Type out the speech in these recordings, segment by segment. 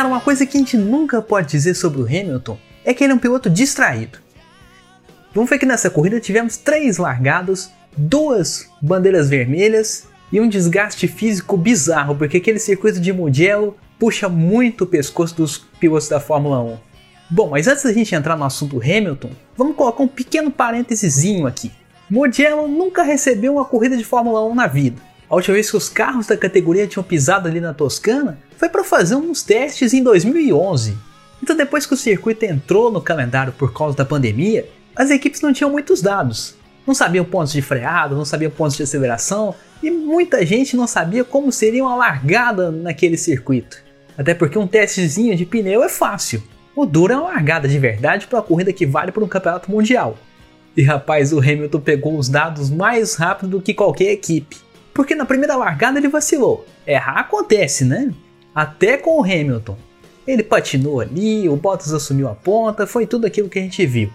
Cara, uma coisa que a gente nunca pode dizer sobre o Hamilton é que ele é um piloto distraído. Vamos ver que nessa corrida tivemos três largadas, duas bandeiras vermelhas e um desgaste físico bizarro, porque aquele circuito de Mugello puxa muito o pescoço dos pilotos da Fórmula 1. Bom, mas antes da gente entrar no assunto Hamilton, vamos colocar um pequeno parênteses aqui. Mugello nunca recebeu uma corrida de Fórmula 1 na vida. A última vez que os carros da categoria tinham pisado ali na Toscana foi para fazer uns testes em 2011. Então, depois que o circuito entrou no calendário por causa da pandemia, as equipes não tinham muitos dados. Não sabiam pontos de freado, não sabiam pontos de aceleração e muita gente não sabia como seria uma largada naquele circuito. Até porque um testezinho de pneu é fácil. O duro é uma largada de verdade para uma corrida que vale para um campeonato mundial. E rapaz, o Hamilton pegou os dados mais rápido do que qualquer equipe. Porque na primeira largada ele vacilou. Errar acontece, né? Até com o Hamilton. Ele patinou ali, o Bottas assumiu a ponta, foi tudo aquilo que a gente viu.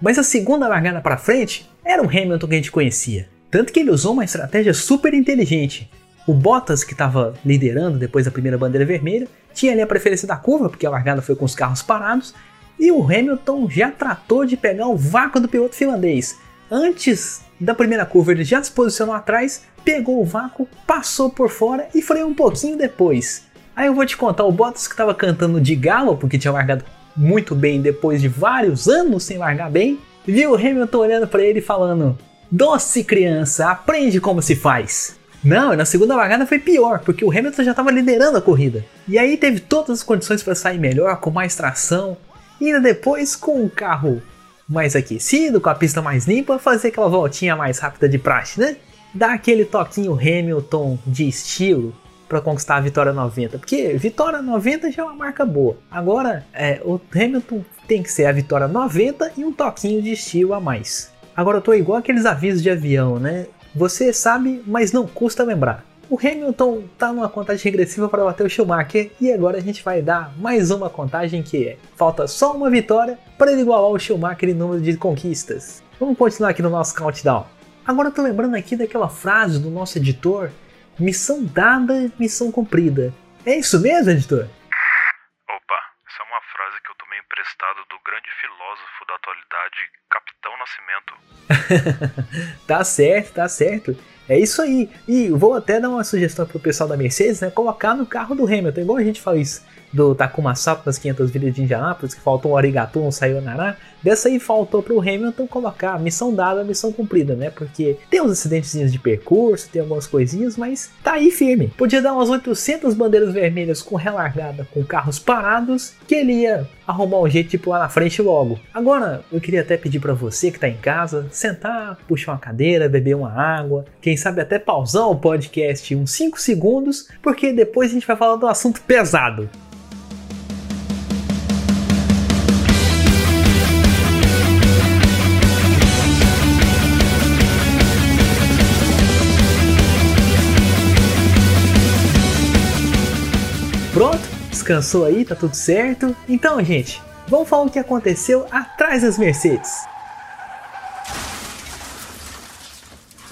Mas a segunda largada para frente era o Hamilton que a gente conhecia. Tanto que ele usou uma estratégia super inteligente. O Bottas, que estava liderando depois da primeira bandeira vermelha, tinha ali a preferência da curva, porque a largada foi com os carros parados, e o Hamilton já tratou de pegar o vácuo do piloto finlandês. Antes da primeira curva, ele já se posicionou atrás, pegou o vácuo, passou por fora e freou um pouquinho depois. Aí eu vou te contar, o Bottas que estava cantando de galo, porque tinha largado muito bem depois de vários anos sem largar bem, viu o Hamilton olhando para ele falando: Doce criança, aprende como se faz. Não, na segunda largada foi pior, porque o Hamilton já estava liderando a corrida. E aí teve todas as condições para sair melhor, com mais tração, e ainda depois com o carro mais aquecido, com a pista mais limpa, fazer aquela voltinha mais rápida de praxe, né? Dar aquele toquinho Hamilton de estilo para conquistar a vitória 90, porque vitória 90 já é uma marca boa. Agora, é, o Hamilton tem que ser a vitória 90 e um toquinho de estilo a mais. Agora eu tô igual aqueles avisos de avião, né? Você sabe, mas não custa lembrar. O Hamilton tá numa contagem regressiva para bater o Schumacher e agora a gente vai dar mais uma contagem que é: falta só uma vitória para ele igualar o Schumacher em número de conquistas. Vamos continuar aqui no nosso countdown. Agora eu tô lembrando aqui daquela frase do nosso editor: missão dada, missão cumprida. É isso mesmo, editor? Opa, essa é uma frase que eu tomei emprestado do grande filósofo da atualidade, Capitão Nascimento. tá certo, tá certo. É isso aí. E vou até dar uma sugestão pro pessoal da Mercedes, né? Colocar no carro do Hamilton, igual a gente fala isso do Takuma Sato nas 500 vidas de Indianápolis, que faltou um arigato, um sayonara. Dessa aí faltou pro Hamilton colocar missão dada, missão cumprida, né? Porque tem uns acidentezinhos de percurso, tem algumas coisinhas, mas tá aí firme. Podia dar umas 800 bandeiras vermelhas com relargada, com carros parados, que ele ia arrumar um jeito tipo lá na frente logo. Agora, eu queria até pedir para você que tá em casa, sentar, puxar uma cadeira, beber uma água, quem sabe até pausar o podcast uns 5 segundos, porque depois a gente vai falar do assunto pesado. Descansou aí? Tá tudo certo? Então, gente, vamos falar o que aconteceu atrás das Mercedes.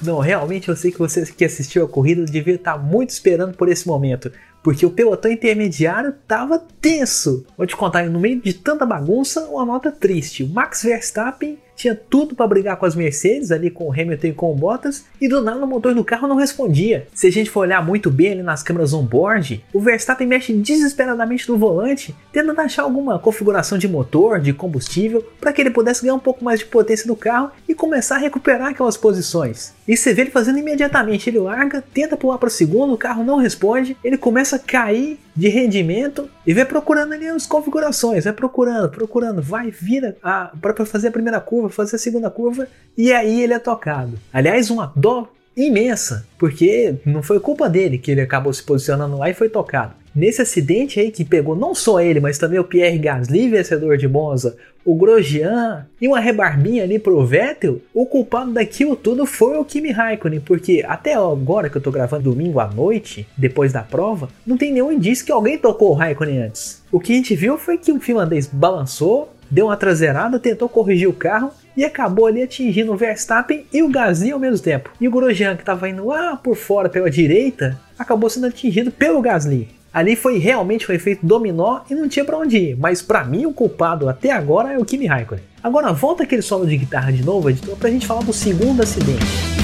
Não, realmente eu sei que você que assistiu a corrida devia estar muito esperando por esse momento, porque o pelotão intermediário estava tenso. Vou te contar, no meio de tanta bagunça, uma nota triste. O Max Verstappen tinha tudo para brigar com as Mercedes, ali com o Hamilton e com o Bottas, e do nada o motor do carro não respondia. Se a gente for olhar muito bem ali nas câmeras on-board, o Verstappen mexe desesperadamente no volante, tentando achar alguma configuração de motor, de combustível, para que ele pudesse ganhar um pouco mais de potência do carro e começar a recuperar aquelas posições. E você vê ele fazendo imediatamente, ele larga, tenta pular para o segundo, o carro não responde, ele começa a cair de rendimento e vai procurando ali as configurações, vai procurando, procurando, vai, vira para fazer a primeira curva, fazer a segunda curva e aí ele é tocado. Aliás, uma dó imensa, porque não foi culpa dele que ele acabou se posicionando lá e foi tocado. Nesse acidente aí que pegou não só ele, mas também o Pierre Gasly, vencedor de Monza, o Grosjean e uma rebarbinha ali pro Vettel, o culpado daquilo tudo foi o Kimi Raikkonen, porque até agora que eu tô gravando domingo à noite, depois da prova, não tem nenhum indício que alguém tocou o Raikkonen antes. O que a gente viu foi que o finlandês balançou, deu uma traseirada, tentou corrigir o carro e acabou ali atingindo o Verstappen e o Gasly ao mesmo tempo. E o Grosjean, que estava indo lá por fora pela direita, acabou sendo atingido pelo Gasly. Ali foi realmente um efeito dominó e não tinha para onde ir, mas para mim o culpado até agora é o Kimi Raikkonen. Agora volta aquele solo de guitarra de novo, editor, pra gente falar do segundo acidente.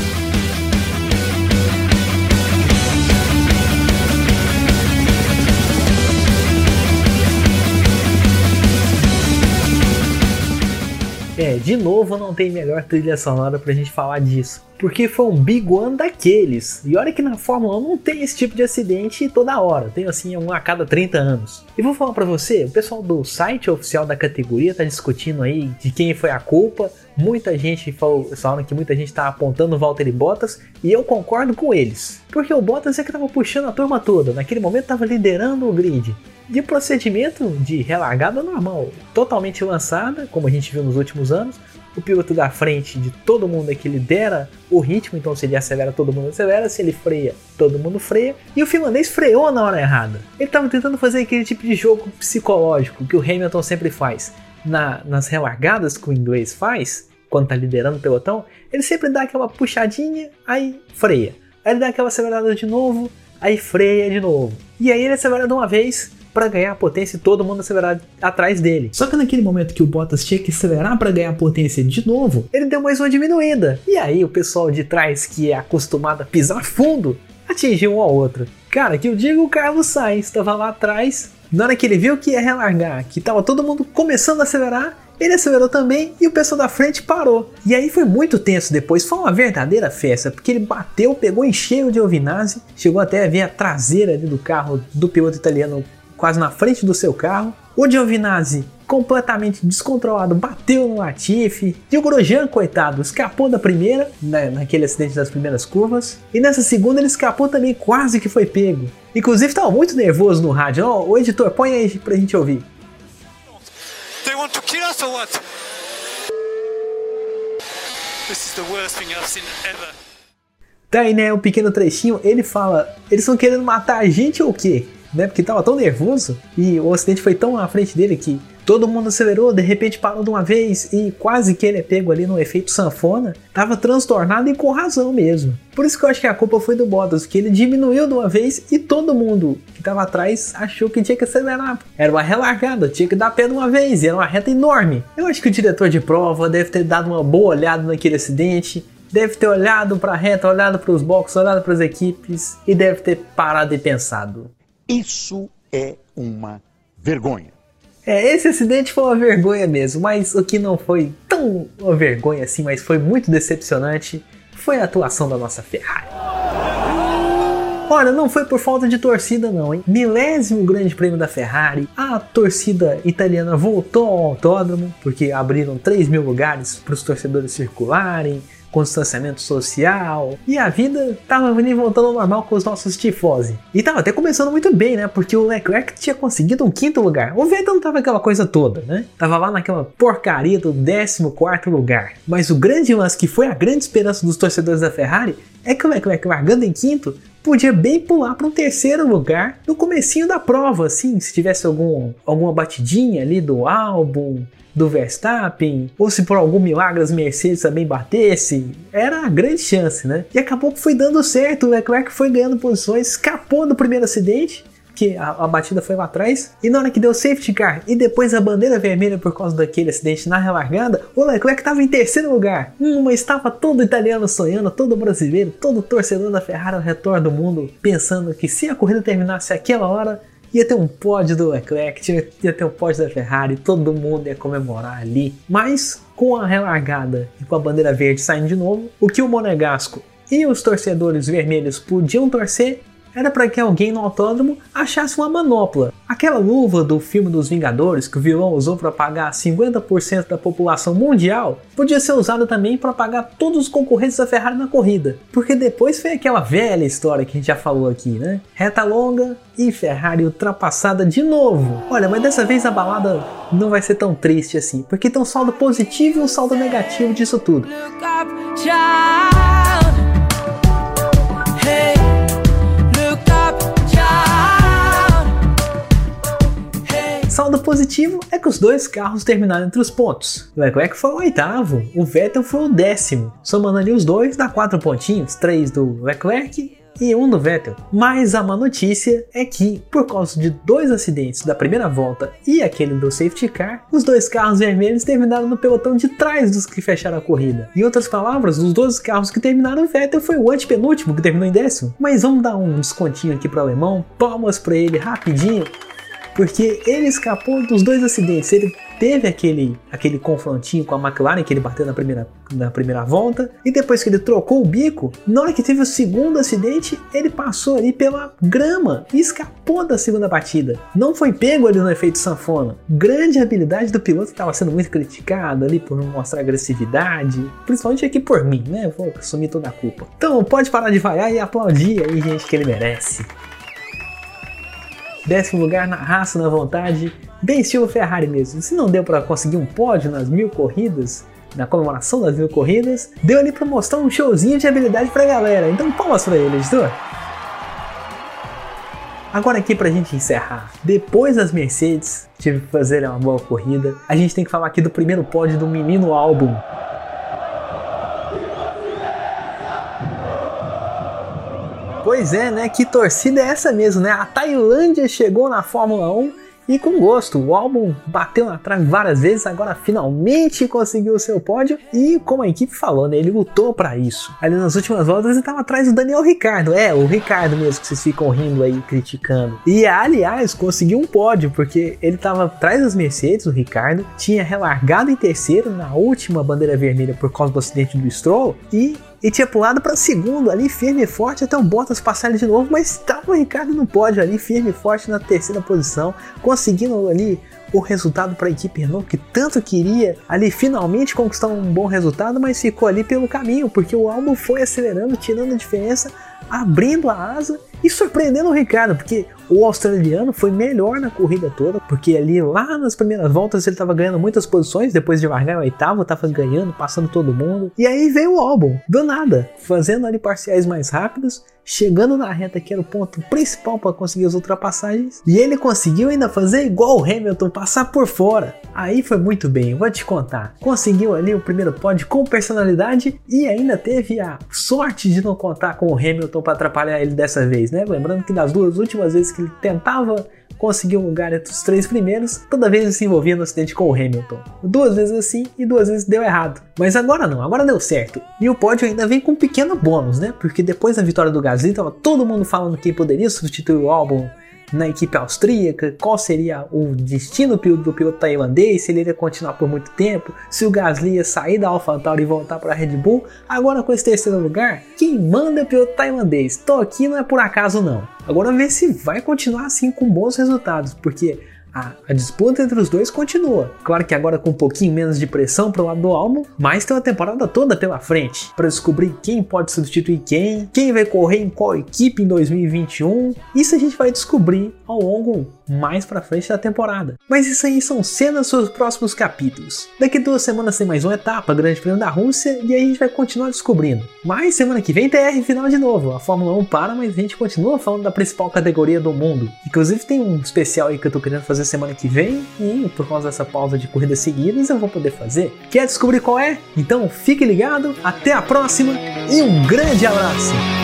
De novo não tem melhor trilha sonora pra gente falar disso porque foi um big one daqueles. E olha que na Fórmula 1 não tem esse tipo de acidente toda hora, tem assim um a cada 30 anos. E vou falar para você, o pessoal do site oficial da categoria tá discutindo aí de quem foi a culpa. Muita gente falou, falaram que muita gente tá apontando o Valtteri Bottas e eu concordo com eles. Porque o Bottas é que tava puxando a turma toda, naquele momento tava liderando o grid. De procedimento de relargada normal, totalmente lançada, como a gente viu nos últimos anos, o piloto da frente de todo mundo é que lidera o ritmo, então se ele acelera, todo mundo acelera, se ele freia, todo mundo freia. E o finlandês freou na hora errada. Ele estava tentando fazer aquele tipo de jogo psicológico que o Hamilton sempre faz. Na, nas relargadas que o inglês faz, quando está liderando o pelotão, ele sempre dá aquela puxadinha, aí freia. Aí ele dá aquela acelerada de novo, aí freia de novo. E aí ele acelera de uma vez, para ganhar potência e todo mundo acelerar atrás dele. Só que naquele momento que o Bottas tinha que acelerar para ganhar potência de novo, ele deu mais uma diminuída. E aí o pessoal de trás, que é acostumado a pisar fundo, atingiu um ao outro. Cara, que eu digo o Carlos Sainz estava lá atrás, na hora que ele viu que ia relargar, que tava todo mundo começando a acelerar, ele acelerou também e o pessoal da frente parou. E aí foi muito tenso depois, foi uma verdadeira festa, porque ele bateu, pegou em cheio de Giovinazzi, chegou até a ver a traseira do carro do piloto italiano quase na frente do seu carro. O Giovinazzi, completamente descontrolado, bateu no Latifi. E o Grosjean, coitado, escapou da primeira, né, naquele acidente das primeiras curvas. E nessa segunda ele escapou também, quase que foi pego. Inclusive estava muito nervoso no rádio. Oh, o editor, põe aí pra gente ouvir. They want to kill us or what? This is the worst thing I've seen ever. Tá aí, né, um pequeno trechinho, ele fala, eles estão querendo matar a gente ou o quê? Né? Porque tava tão nervoso e o acidente foi tão à frente dele que todo mundo acelerou, de repente parou de uma vez e quase que ele é pego ali no efeito sanfona. Tava transtornado e com razão mesmo. Por isso que eu acho que a culpa foi do Bottas, que ele diminuiu de uma vez e todo mundo que tava atrás achou que tinha que acelerar. Era uma relargada, tinha que dar pé de uma vez, era uma reta enorme. Eu acho que o diretor de prova deve ter dado uma boa olhada naquele acidente, deve ter olhado para a reta, olhado para os boxes, olhado para as equipes e deve ter parado e pensado: isso é uma vergonha. É, esse acidente foi uma vergonha mesmo, mas o que não foi tão uma vergonha assim, mas foi muito decepcionante, foi a atuação da nossa Ferrari. Olha, não foi por falta de torcida não, hein? Milésimo grande prêmio da Ferrari, a torcida italiana voltou ao autódromo, porque abriram 3 mil lugares para os torcedores circularem, com distanciamento social, e a vida tava voltando ao normal com os nossos tifose. E tava até começando muito bem, né? Porque o Leclerc tinha conseguido um quinto lugar. O Vettel não tava aquela coisa toda, né? Tava lá naquela porcaria do 14 lugar. Mas o grande lance que foi a grande esperança dos torcedores da Ferrari é que o Leclerc largando em quinto podia bem pular para um terceiro lugar no comecinho da prova, assim, se tivesse algum, alguma batidinha ali do álbum, do Verstappen, ou se por algum milagre as Mercedes também batessem, era a grande chance, né? E acabou que foi dando certo, o Leclerc foi ganhando posições, escapou do primeiro acidente, que a, a, batida foi lá atrás. E na hora que deu safety car e depois a bandeira vermelha por causa daquele acidente na relargada, o Leclerc estava em terceiro lugar. Hum, mas estava todo italiano sonhando, todo brasileiro, todo torcedor da Ferrari ao redor do mundo, pensando que se a corrida terminasse aquela hora, ia ter um pódio do Leclerc, ia ter um pódio da Ferrari, todo mundo ia comemorar ali. Mas com a relargada e com a bandeira verde saindo de novo, o que o Monegasco e os torcedores vermelhos podiam torcer era para que alguém no autódromo achasse uma manopla. Aquela luva do filme dos Vingadores que o vilão usou para pagar 50% da população mundial podia ser usada também para pagar todos os concorrentes da Ferrari na corrida. Porque depois foi aquela velha história que a gente já falou aqui, né? Reta longa e Ferrari ultrapassada de novo. Olha, mas dessa vez a balada não vai ser tão triste assim, porque tem um saldo positivo e um saldo negativo disso tudo. Saldo positivo é que os dois carros terminaram entre os pontos. O Leclerc foi o oitavo, o Vettel foi o décimo. Somando ali os dois, dá quatro pontinhos, três do Leclerc e um do Vettel. Mas a má notícia é que, por causa de dois acidentes da primeira volta e aquele do safety car, os dois carros vermelhos terminaram no pelotão de trás dos que fecharam a corrida. Em outras palavras, os 12 carros que terminaram, o Vettel foi o antepenúltimo que terminou em décimo. Mas vamos dar um descontinho aqui para o alemão, palmas para ele rapidinho porque ele escapou dos dois acidentes. Ele teve aquele, aquele confrontinho com a McLaren que ele bateu na primeira, na primeira volta, e depois que ele trocou o bico, na hora que teve o segundo acidente, ele passou ali pela grama e escapou da segunda batida. Não foi pego ali no efeito sanfona. Grande habilidade do piloto estava sendo muito criticado ali por mostrar agressividade, principalmente aqui por mim, né? Vou assumir toda a culpa. Então pode parar de vaiar e aplaudir aí, gente, que ele merece. Décimo lugar na raça, na vontade, bem estilo Ferrari mesmo. Se não deu para conseguir um pódio nas mil corridas, na comemoração das mil corridas, deu ali para mostrar um showzinho de habilidade pra galera. Então palmas pra ele, editor. Agora aqui pra gente encerrar, depois das Mercedes tive que fazer uma boa corrida, a gente tem que falar aqui do primeiro pódio do menino álbum, Pois é, né? Que torcida é essa mesmo, né? A Tailândia chegou na Fórmula 1 e com gosto. O álbum bateu na trave várias vezes, agora finalmente conseguiu o seu pódio e, como a equipe falou, né, ele lutou para isso. Ali nas últimas voltas ele estava atrás do Daniel Ricardo, é, o Ricardo mesmo que vocês ficam rindo aí, criticando. E aliás, conseguiu um pódio, porque ele estava atrás das Mercedes, o Ricardo, tinha relargado em terceiro na última bandeira vermelha por causa do acidente do Stroll e e tinha pulado para segundo ali, firme e forte, até o Bottas passar ele de novo, mas estava o Ricardo no pódio ali, firme e forte na terceira posição, conseguindo ali o resultado para a equipe Renault que tanto queria ali finalmente conquistar um bom resultado, mas ficou ali pelo caminho, porque o álbum foi acelerando, tirando a diferença, abrindo a asa e surpreendendo o Ricardo, porque o australiano foi melhor na corrida toda, porque ali lá nas primeiras voltas ele estava ganhando muitas posições, depois de largar o oitavo, estava ganhando, passando todo mundo. E aí veio o álbum, do nada, fazendo ali parciais mais rápidos, chegando na reta que era o ponto principal para conseguir as ultrapassagens, e ele conseguiu ainda fazer igual o Hamilton, passar por fora. Aí foi muito bem, vou te contar. Conseguiu ali o primeiro pódio com personalidade e ainda teve a sorte de não contar com o Hamilton para atrapalhar ele dessa vez, né? Lembrando que das duas últimas vezes que ele tentava conseguir um lugar entre os três primeiros, toda vez se envolvia no acidente com o Hamilton. Duas vezes assim e duas vezes deu errado. Mas agora não, agora deu certo. E o pódio ainda vem com um pequeno bônus, né? Porque depois da vitória do Gasly, tava todo mundo falando que poderia substituir o álbum na equipe austríaca, qual seria o destino do piloto tailandês, se ele iria continuar por muito tempo, se o Gasly ia sair da AlphaTauri e voltar para a Red Bull. Agora com esse terceiro lugar, quem manda é o piloto tailandês. Tô aqui não é por acaso não. Agora ver se vai continuar assim com bons resultados, porque a, a, disputa entre os dois continua. Claro que agora com um pouquinho menos de pressão pro lado do álbum, mas tem uma temporada toda pela frente para descobrir quem pode substituir quem, quem vai correr em qual equipe em 2021. Isso a gente vai descobrir ao longo mais pra frente da temporada. Mas isso aí são cenas dos próximos capítulos. Daqui duas semanas tem mais uma etapa, Grande Prêmio da Rússia, e aí a gente vai continuar descobrindo. Mas semana que vem TR final de novo. A Fórmula 1 para, mas a gente continua falando da principal categoria do mundo. Inclusive tem um especial aí que eu tô querendo fazer semana que vem, e por causa dessa pausa de corridas seguidas eu vou poder fazer. Quer descobrir qual é? Então fique ligado, até a próxima e um grande abraço!